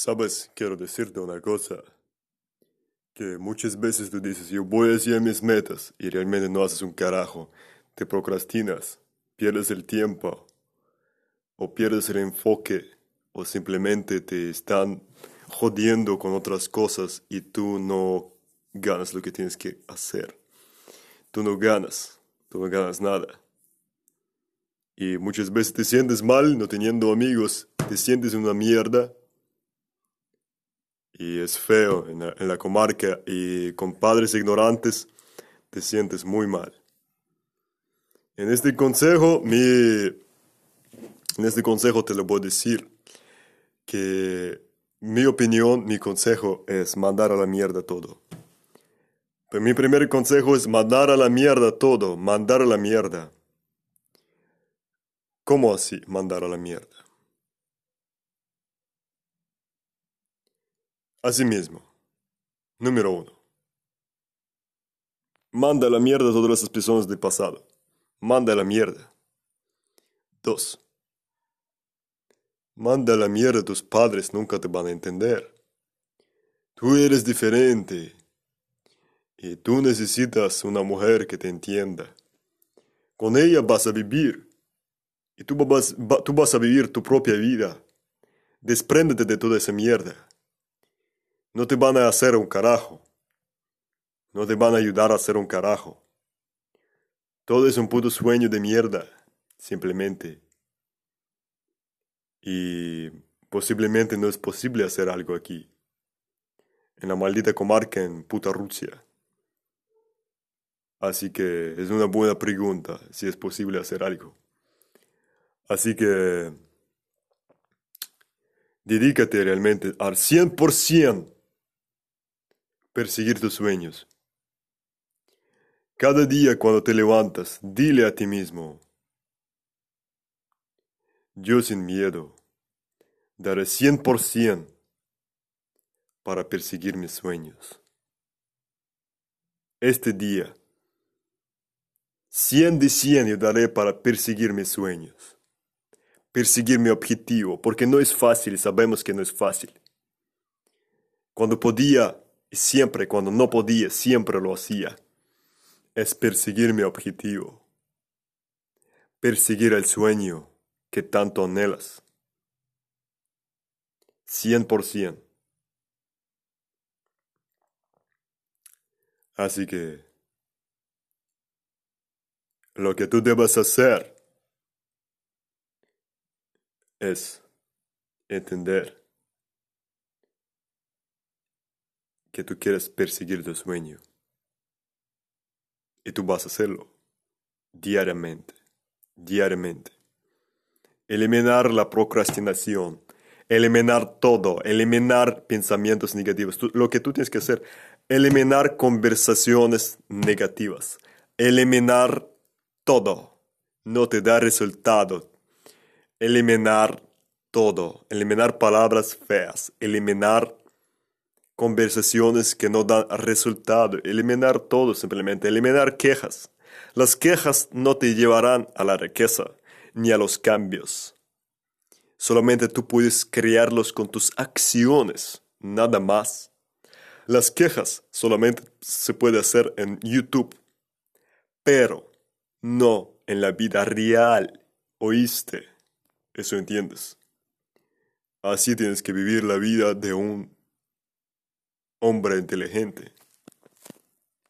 Sabes, quiero decirte una cosa. Que muchas veces tú dices, yo voy hacia mis metas y realmente no haces un carajo. Te procrastinas, pierdes el tiempo o pierdes el enfoque o simplemente te están jodiendo con otras cosas y tú no ganas lo que tienes que hacer. Tú no ganas, tú no ganas nada. Y muchas veces te sientes mal no teniendo amigos, te sientes una mierda y es feo en la, comarca y con padres ignorantes te sientes muy mal. En este consejo, mi, en este consejo te lo voy a decir que mi opinión, mi consejo es mandar a la mierda todo. Pero mi primer consejo es mandar a la mierda todo, mandar a la mierda. ¿Cómo así mandar a la mierda? Asimismo, número uno. Manda a la mierda a todas las personas del pasado. Manda a la mierda. Dos. Manda a la mierda tus padres, nunca te van a entender. Tú eres diferente. Y tú necesitas una mujer que te entienda. Con ella vas a vivir. Y tú vas, tú vas a vivir tu propia vida. Despréndete de toda esa mierda. No te van a hacer un carajo. No te van a ayudar a hacer un carajo. Todo es un puto sueño de mierda, simplemente. Y posiblemente no es posible hacer algo aquí. En la maldita comarca en puta Rusia. Así que es una buena pregunta si es posible hacer algo. Así que dedícate realmente al 100% perseguir tus sueños. Cada día cuando te levantas, dile a ti mismo, yo sin miedo daré 100% para perseguir mis sueños. Este día, 100 de 100 yo daré para perseguir mis sueños, perseguir mi objetivo, porque no es fácil, sabemos que no es fácil. Cuando podía siempre cuando no podía, siempre lo hacía. Es perseguir mi objetivo. Perseguir el sueño que tanto anhelas. Cien por cien. Así que lo que tú debes hacer es entender que tú quieres perseguir tu sueño. Y tú vas a hacerlo diariamente, diariamente. Eliminar la procrastinación, eliminar todo, eliminar pensamientos negativos. lo que tú tienes que hacer, eliminar conversaciones negativas, eliminar todo. No te da resultado. Eliminar todo, eliminar palabras feas, eliminar conversaciones que no dan resultado, eliminar todo simplemente, eliminar quejas. Las quejas no te llevarán a la riqueza ni a los cambios. Solamente tú puedes crearlos con tus acciones, nada más. Las quejas solamente se puede hacer en YouTube, pero no en la vida real. ¿Oíste? Eso entiendes. Así tienes que vivir la vida de un hombre inteligente.